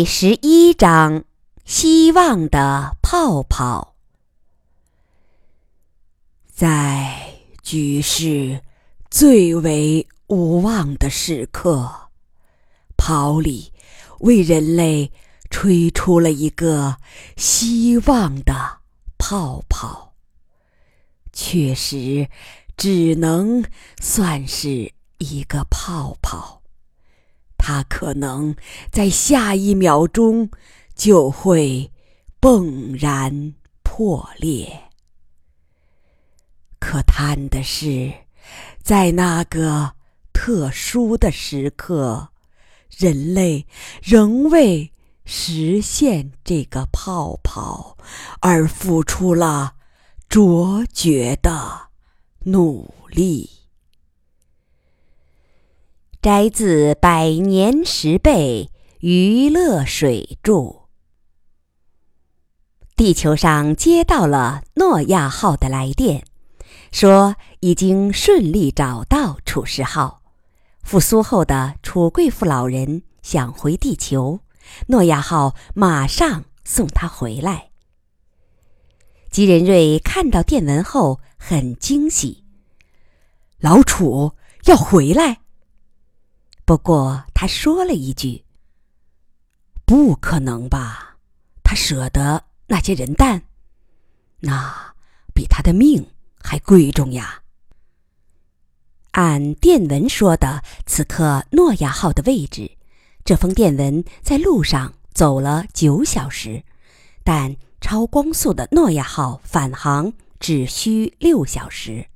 第十一章：希望的泡泡。在局势最为无望的时刻，泡里为人类吹出了一个希望的泡泡。确实，只能算是一个泡泡。它可能在下一秒钟就会迸然破裂。可叹的是，在那个特殊的时刻，人类仍为实现这个泡泡而付出了卓绝的努力。摘自《百年十倍娱乐水著》。地球上接到了诺亚号的来电，说已经顺利找到楚世号。复苏后的楚贵妇老人想回地球，诺亚号马上送他回来。吉仁瑞看到电文后很惊喜，老楚要回来。不过他说了一句：“不可能吧？他舍得那些人蛋，那比他的命还贵重呀。”按电文说的，此刻诺亚号的位置，这封电文在路上走了九小时，但超光速的诺亚号返航只需六小时。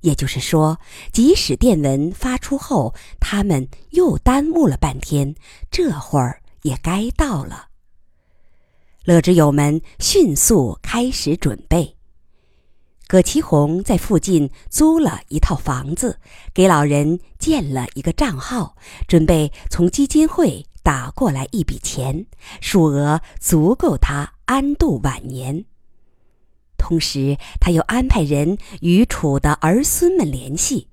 也就是说，即使电文发出后，他们又耽误了半天，这会儿也该到了。乐之友们迅速开始准备。葛其红在附近租了一套房子，给老人建了一个账号，准备从基金会打过来一笔钱，数额足够他安度晚年。同时，他又安排人与楚的儿孙们联系。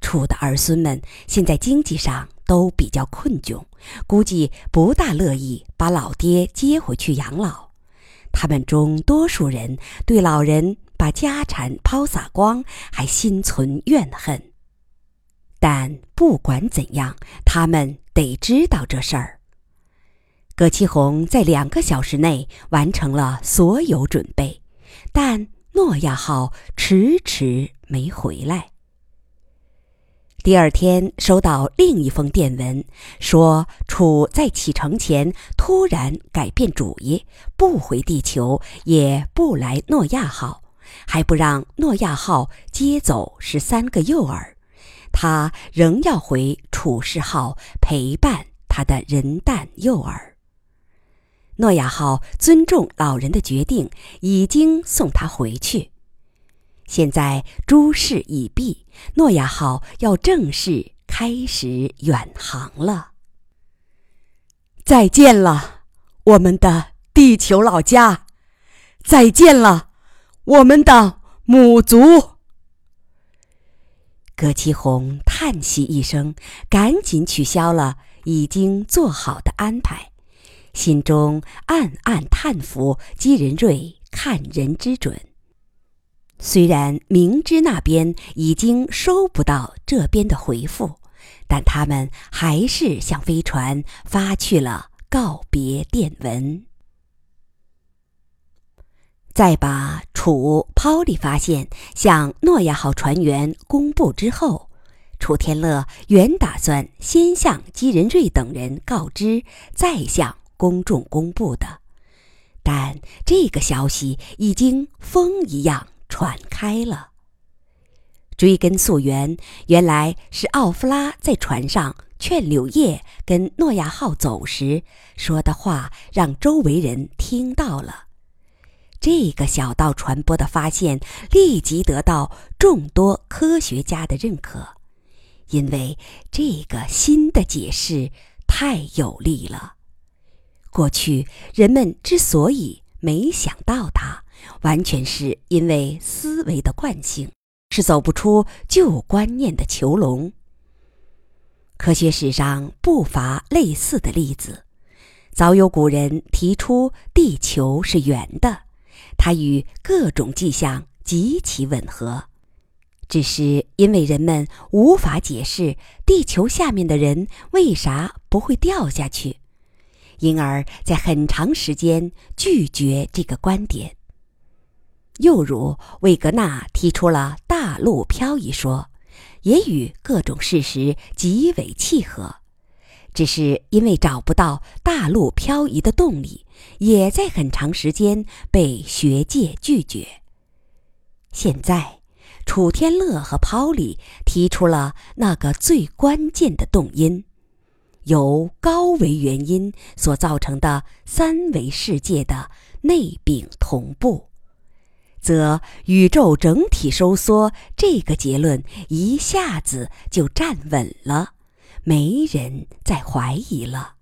楚的儿孙们现在经济上都比较困窘，估计不大乐意把老爹接回去养老。他们中多数人对老人把家产抛洒光还心存怨恨。但不管怎样，他们得知道这事儿。葛其红在两个小时内完成了所有准备。但诺亚号迟迟没回来。第二天收到另一封电文，说楚在启程前突然改变主意，不回地球，也不来诺亚号，还不让诺亚号接走十三个幼儿，他仍要回楚世号陪伴他的人蛋幼儿。诺亚号尊重老人的决定，已经送他回去。现在诸事已毕，诺亚号要正式开始远航了。再见了，我们的地球老家！再见了，我们的母族！葛其红叹息一声，赶紧取消了已经做好的安排。心中暗暗叹服姬仁瑞看人之准。虽然明知那边已经收不到这边的回复，但他们还是向飞船发去了告别电文。在把楚抛离发现向诺亚号船员公布之后，楚天乐原打算先向姬仁瑞等人告知，再向。公众公布的，但这个消息已经风一样传开了。追根溯源，原来是奥夫拉在船上劝柳叶跟诺亚号走时说的话，让周围人听到了。这个小道传播的发现立即得到众多科学家的认可，因为这个新的解释太有力了。过去人们之所以没想到它，完全是因为思维的惯性，是走不出旧观念的囚笼。科学史上不乏类似的例子，早有古人提出地球是圆的，它与各种迹象极其吻合。只是因为人们无法解释地球下面的人为啥不会掉下去，因而，在很长时间拒绝这个观点。又如魏格纳提出了大陆漂移说，也与各种事实极为契合，只是因为找不到大陆漂移的动力，也在很长时间被学界拒绝。现在。楚天乐和抛里提出了那个最关键的动因，由高维原因所造成的三维世界的内禀同步，则宇宙整体收缩这个结论一下子就站稳了，没人再怀疑了。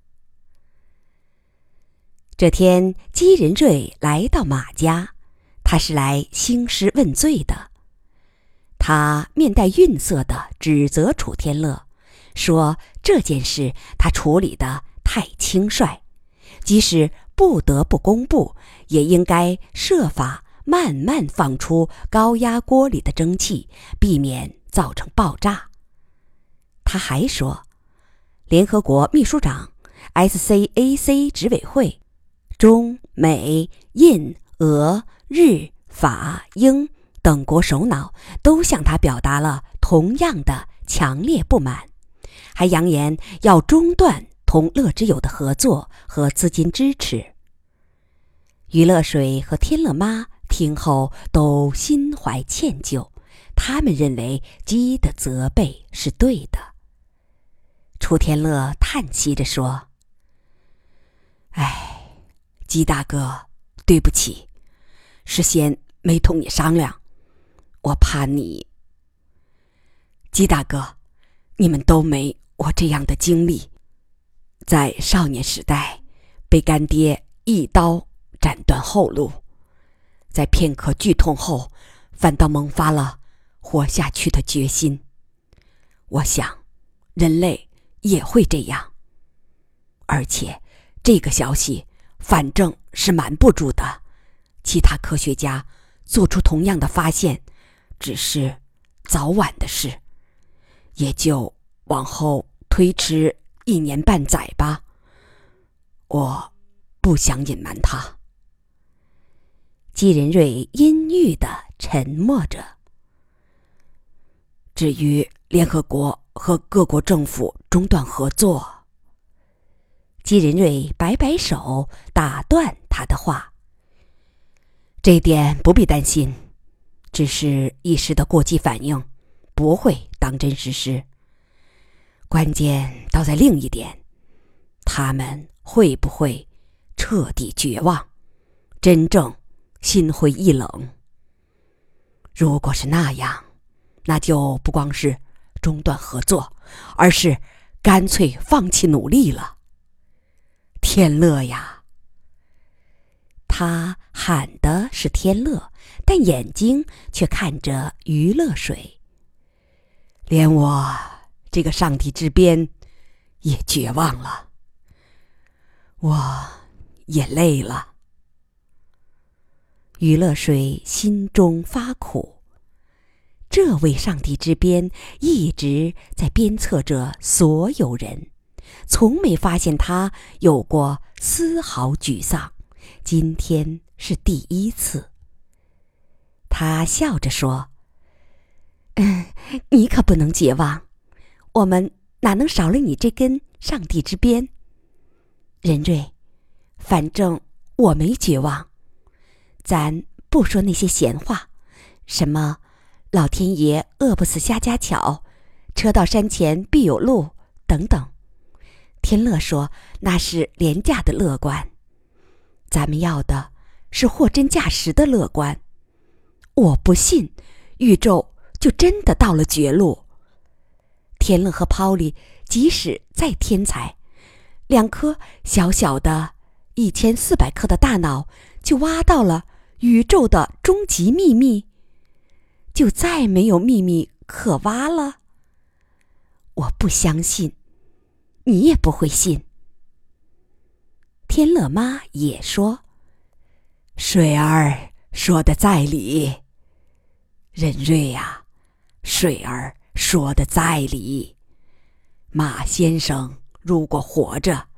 这天，姬仁瑞来到马家，他是来兴师问罪的。他面带愠色地指责楚天乐，说这件事他处理得太轻率，即使不得不公布，也应该设法慢慢放出高压锅里的蒸汽，避免造成爆炸。他还说，联合国秘书长、SCAC 执委会、中美印俄日法英。等国首脑都向他表达了同样的强烈不满，还扬言要中断同乐之友的合作和资金支持。于乐水和天乐妈听后都心怀歉疚，他们认为鸡的责备是对的。楚天乐叹息着说：“哎，鸡大哥，对不起，事先没同你商量。”我怕你，鸡大哥，你们都没我这样的经历，在少年时代被干爹一刀斩断后路，在片刻剧痛后，反倒萌发了活下去的决心。我想，人类也会这样。而且，这个消息反正是瞒不住的，其他科学家做出同样的发现。只是早晚的事，也就往后推迟一年半载吧。我不想隐瞒他。季仁瑞阴郁的沉默着。至于联合国和各国政府中断合作，季仁瑞摆摆手打断他的话：“这点不必担心。”只是一时的过激反应，不会当真实施。关键倒在另一点，他们会不会彻底绝望，真正心灰意冷？如果是那样，那就不光是中断合作，而是干脆放弃努力了。天乐呀！他喊的是天乐，但眼睛却看着余乐水。连我这个上帝之鞭也绝望了，我也累了。余乐水心中发苦，这位上帝之鞭一直在鞭策着所有人，从没发现他有过丝毫沮丧。今天是第一次。他笑着说：“嗯，你可不能绝望，我们哪能少了你这根上帝之鞭？任瑞，反正我没绝望。咱不说那些闲话，什么老天爷饿不死瞎家巧，车到山前必有路等等。天乐说那是廉价的乐观。”咱们要的是货真价实的乐观。我不信，宇宙就真的到了绝路。天乐和抛里即使再天才，两颗小小的、一千四百克的大脑就挖到了宇宙的终极秘密，就再没有秘密可挖了。我不相信，你也不会信。天乐妈也说：“水儿说的在理，任瑞呀，水儿说的在理。马先生如果活着，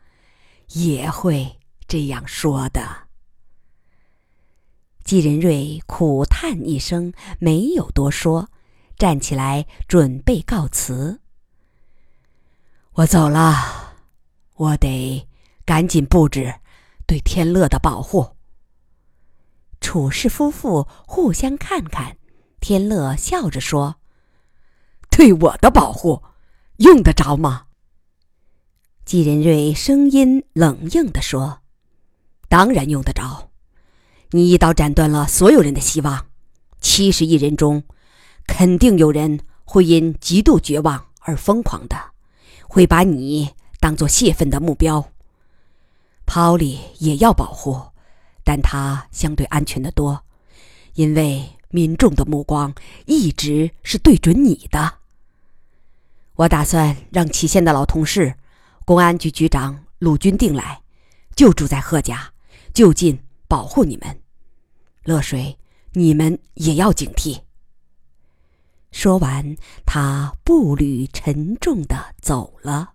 也会这样说的。”季仁瑞苦叹一声，没有多说，站起来准备告辞。我走了，我得。赶紧布置对天乐的保护。楚氏夫妇互相看看，天乐笑着说：“对我的保护，用得着吗？”季仁瑞声音冷硬地说：“当然用得着。你一刀斩断了所有人的希望，七十亿人中，肯定有人会因极度绝望而疯狂的，会把你当做泄愤的目标。”抛里也要保护，但它相对安全的多，因为民众的目光一直是对准你的。我打算让祁县的老同事、公安局局长鲁军定来，就住在贺家，就近保护你们。乐水，你们也要警惕。说完，他步履沉重的走了。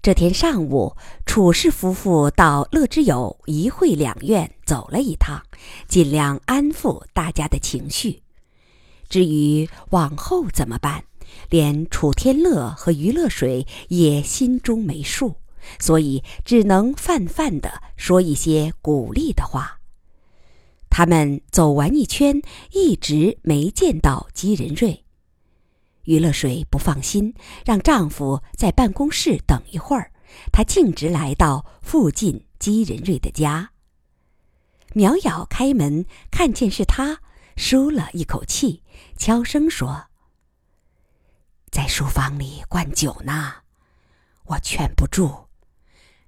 这天上午，楚氏夫妇到乐之友一会两院走了一趟，尽量安抚大家的情绪。至于往后怎么办，连楚天乐和于乐水也心中没数，所以只能泛泛的说一些鼓励的话。他们走完一圈，一直没见到姬仁瑞。于乐水不放心，让丈夫在办公室等一会儿。她径直来到附近姬仁瑞的家。苗瑶开门，看见是他，舒了一口气，悄声说：“在书房里灌酒呢，我劝不住，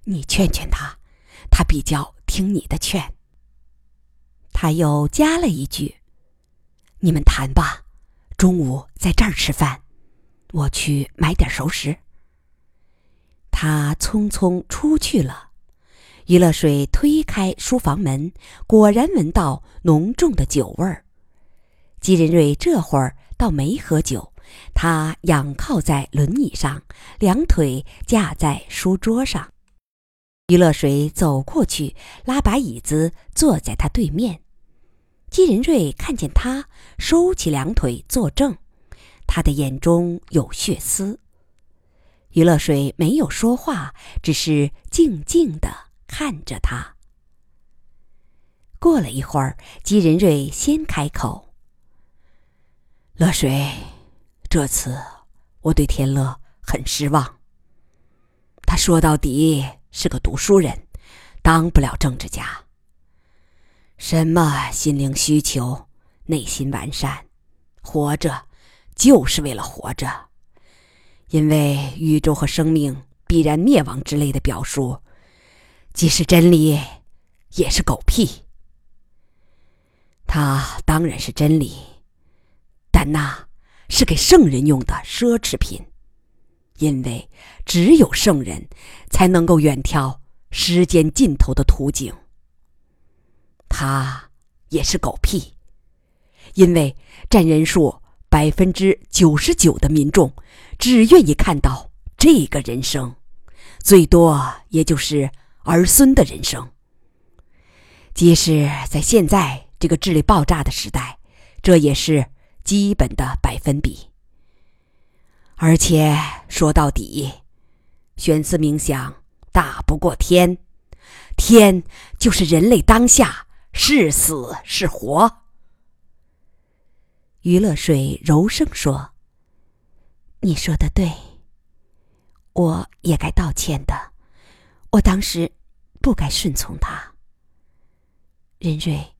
你劝劝他，他比较听你的劝。”他又加了一句：“你们谈吧。”中午在这儿吃饭，我去买点熟食。他匆匆出去了。于乐水推开书房门，果然闻到浓重的酒味儿。姬仁瑞这会儿倒没喝酒，他仰靠在轮椅上，两腿架在书桌上。于乐水走过去，拉把椅子坐在他对面。姬仁瑞看见他收起两腿坐正，他的眼中有血丝。于乐水没有说话，只是静静的看着他。过了一会儿，姬仁瑞先开口：“乐水，这次我对天乐很失望。他说到底是个读书人，当不了政治家。”什么心灵需求、内心完善、活着就是为了活着，因为宇宙和生命必然灭亡之类的表述，既是真理，也是狗屁。它当然是真理，但那是给圣人用的奢侈品，因为只有圣人才能够远眺时间尽头的图景。他也是狗屁，因为占人数百分之九十九的民众只愿意看到这个人生，最多也就是儿孙的人生。即使在现在这个智力爆炸的时代，这也是基本的百分比。而且说到底，玄思冥想大不过天，天就是人类当下。是死是活？于乐水柔声说：“你说的对，我也该道歉的。我当时不该顺从他。任瑞，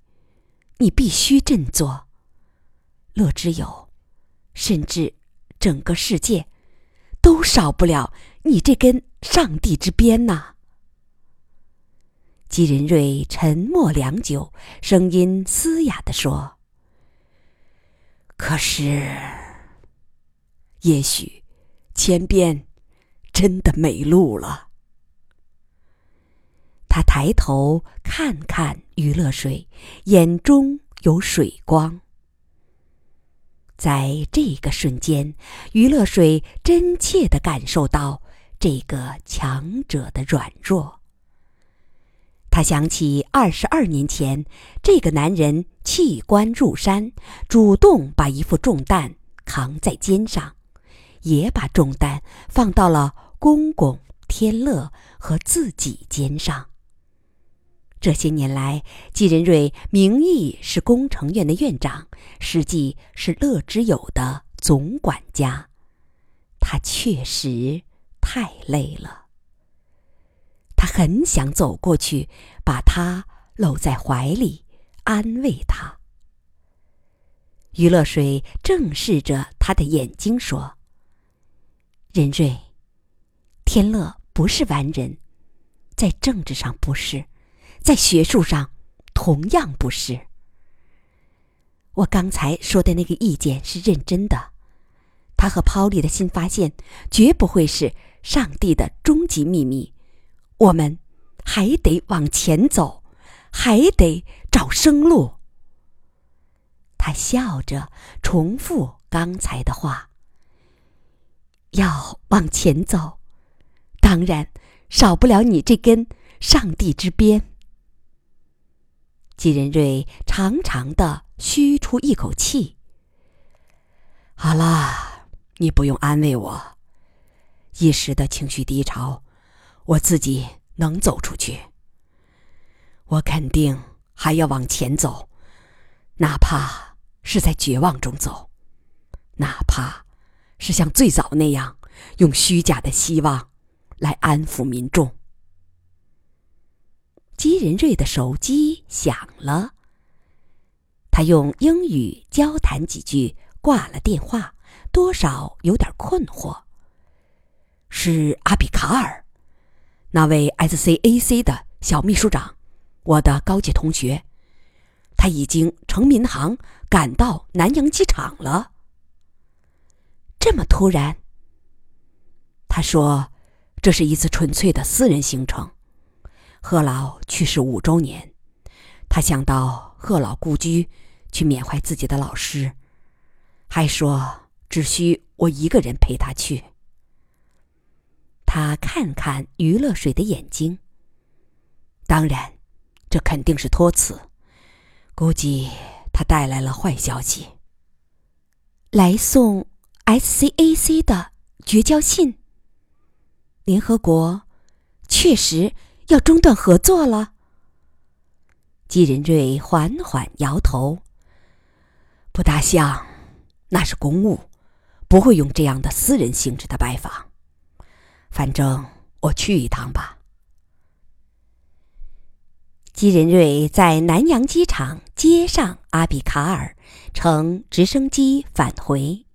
你必须振作。乐之友，甚至整个世界，都少不了你这根上帝之鞭呐。”姬仁瑞沉默良久，声音嘶哑地说：“可是，也许，前边真的没路了。”他抬头看看余乐水，眼中有水光。在这个瞬间，余乐水真切地感受到这个强者的软弱。他想起二十二年前，这个男人弃官入山，主动把一副重担扛在肩上，也把重担放到了公公天乐和自己肩上。这些年来，季仁瑞名义是工程院的院长，实际是乐之友的总管家。他确实太累了。他很想走过去，把他搂在怀里，安慰他。余乐水正视着他的眼睛说：“仁瑞，天乐不是完人，在政治上不是。”在学术上，同样不是。我刚才说的那个意见是认真的，他和抛利的新发现绝不会是上帝的终极秘密。我们还得往前走，还得找生路。他笑着重复刚才的话：“要往前走，当然少不了你这根上帝之鞭。”季仁瑞长长的吁出一口气。好了，你不用安慰我。一时的情绪低潮，我自己能走出去。我肯定还要往前走，哪怕是在绝望中走，哪怕是像最早那样用虚假的希望来安抚民众。姬仁瑞的手机响了，他用英语交谈几句，挂了电话，多少有点困惑。是阿比卡尔，那位 SCAC 的小秘书长，我的高级同学，他已经乘民航赶到南洋机场了。这么突然，他说，这是一次纯粹的私人行程。贺老去世五周年，他想到贺老故居去缅怀自己的老师，还说只需我一个人陪他去。他看看余乐水的眼睛。当然，这肯定是托词，估计他带来了坏消息，来送 SCAC 的绝交信。联合国确实。要中断合作了。季仁瑞缓缓摇头，不大像，那是公务，不会用这样的私人性质的拜访。反正我去一趟吧。季仁瑞在南洋机场接上阿比卡尔，乘直升机返回。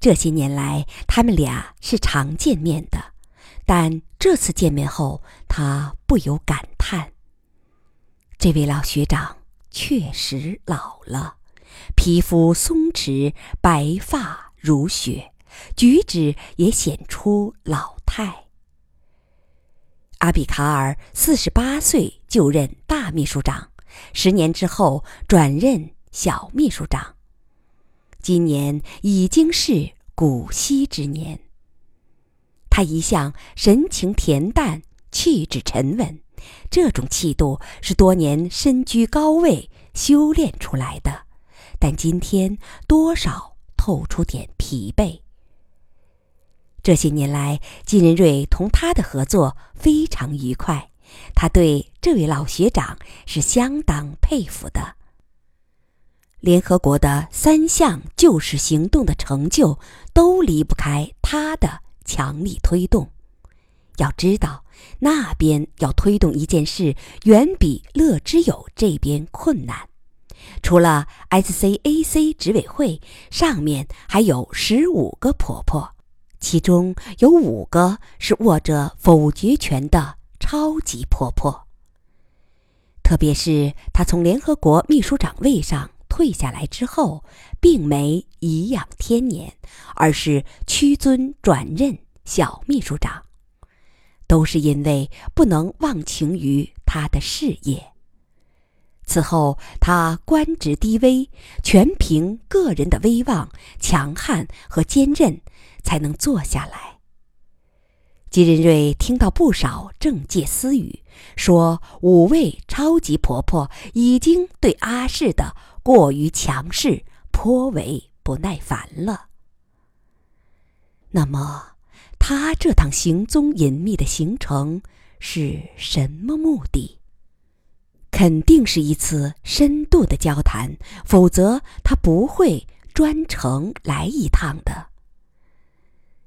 这些年来，他们俩是常见面的。但这次见面后，他不由感叹：这位老学长确实老了，皮肤松弛，白发如雪，举止也显出老态。阿比卡尔四十八岁就任大秘书长，十年之后转任小秘书长，今年已经是古稀之年。他一向神情恬淡，气质沉稳，这种气度是多年身居高位修炼出来的，但今天多少透出点疲惫。这些年来，金仁瑞同他的合作非常愉快，他对这位老学长是相当佩服的。联合国的三项救世行动的成就，都离不开他的。强力推动，要知道那边要推动一件事，远比乐之友这边困难。除了 SCAC 执委会，上面还有十五个婆婆，其中有五个是握着否决权的超级婆婆。特别是他从联合国秘书长位上退下来之后，并没颐养天年，而是屈尊转任小秘书长。都是因为不能忘情于他的事业。此后，他官职低微，全凭个人的威望、强悍和坚韧，才能坐下来。金仁瑞听到不少政界私语，说五位超级婆婆已经对阿氏的过于强势颇为不耐烦了。那么，他这趟行踪隐秘的行程是什么目的？肯定是一次深度的交谈，否则他不会专程来一趟的。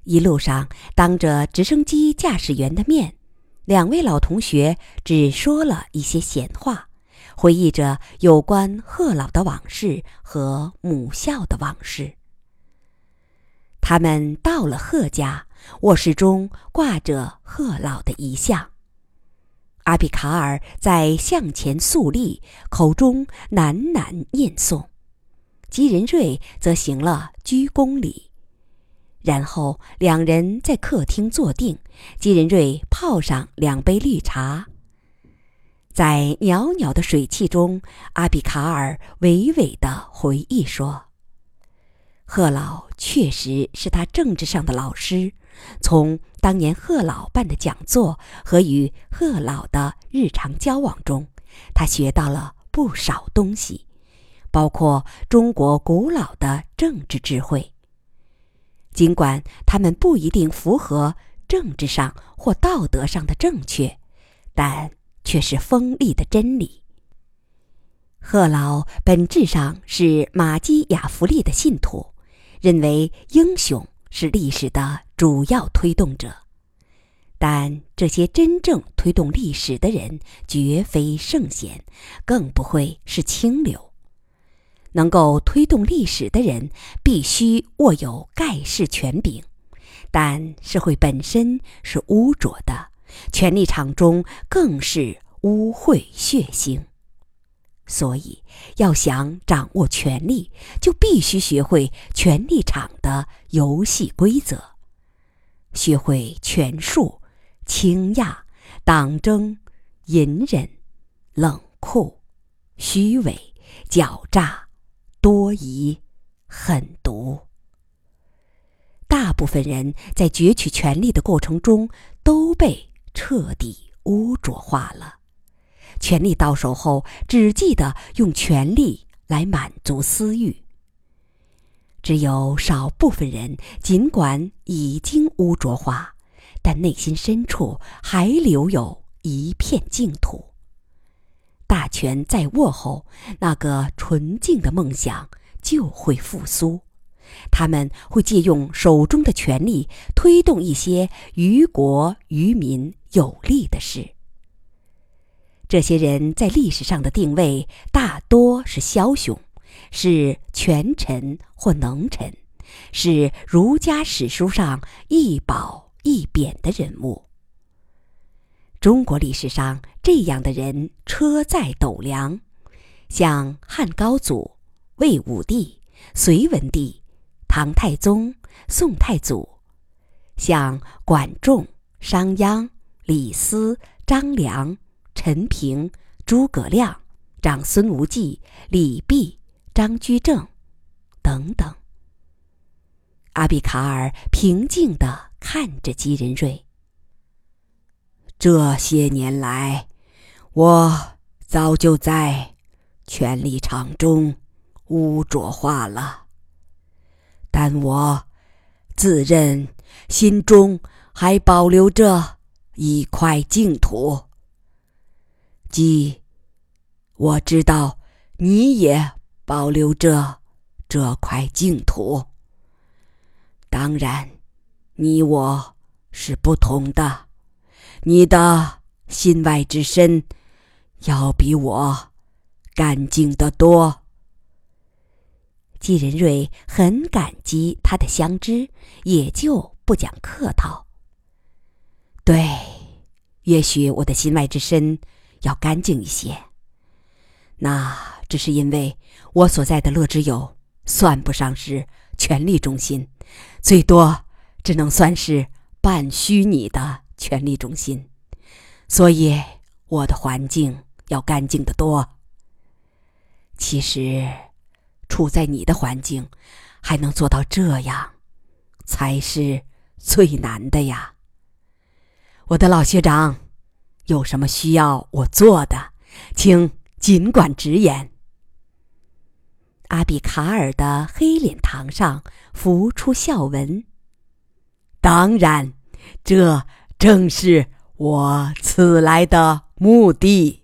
一路上，当着直升机驾驶员的面，两位老同学只说了一些闲话，回忆着有关贺老的往事和母校的往事。他们到了贺家，卧室中挂着贺老的遗像。阿比卡尔在向前肃立，口中喃喃念诵；吉仁瑞则行了鞠躬礼。然后两人在客厅坐定，吉仁瑞泡上两杯绿茶。在袅袅的水汽中，阿比卡尔娓娓地回忆说。贺老确实是他政治上的老师，从当年贺老办的讲座和与贺老的日常交往中，他学到了不少东西，包括中国古老的政治智慧。尽管他们不一定符合政治上或道德上的正确，但却是锋利的真理。贺老本质上是马基雅弗利的信徒。认为英雄是历史的主要推动者，但这些真正推动历史的人绝非圣贤，更不会是清流。能够推动历史的人必须握有盖世权柄，但社会本身是污浊的，权力场中更是污秽血腥。所以，要想掌握权力，就必须学会权力场的游戏规则，学会权术、倾轧、党争、隐忍、冷酷、虚伪、狡诈、多疑、狠毒。大部分人在攫取权力的过程中都被彻底污浊化了。权力到手后，只记得用权力来满足私欲。只有少部分人，尽管已经污浊化，但内心深处还留有一片净土。大权在握后，那个纯净的梦想就会复苏。他们会借用手中的权力，推动一些于国于民有利的事。这些人在历史上的定位大多是枭雄，是权臣或能臣，是儒家史书上一褒一贬的人物。中国历史上这样的人车载斗量，像汉高祖、魏武帝、隋文帝、唐太宗、宋太祖；像管仲、商鞅、李斯、张良。陈平、诸葛亮、长孙无忌、李泌、张居正，等等。阿比卡尔平静地看着吉仁瑞。这些年来，我早就在权力场中污浊化了，但我自认心中还保留着一块净土。即，我知道你也保留着这块净土。当然，你我是不同的，你的心外之身要比我干净得多。季仁瑞很感激他的相知，也就不讲客套。对，也许我的心外之身。要干净一些。那只是因为我所在的乐之友算不上是权力中心，最多只能算是半虚拟的权力中心，所以我的环境要干净得多。其实，处在你的环境，还能做到这样，才是最难的呀。我的老学长，有什么需要我做的，请尽管直言。阿比卡尔的黑脸膛上浮出笑纹。当然，这正是我此来的目的。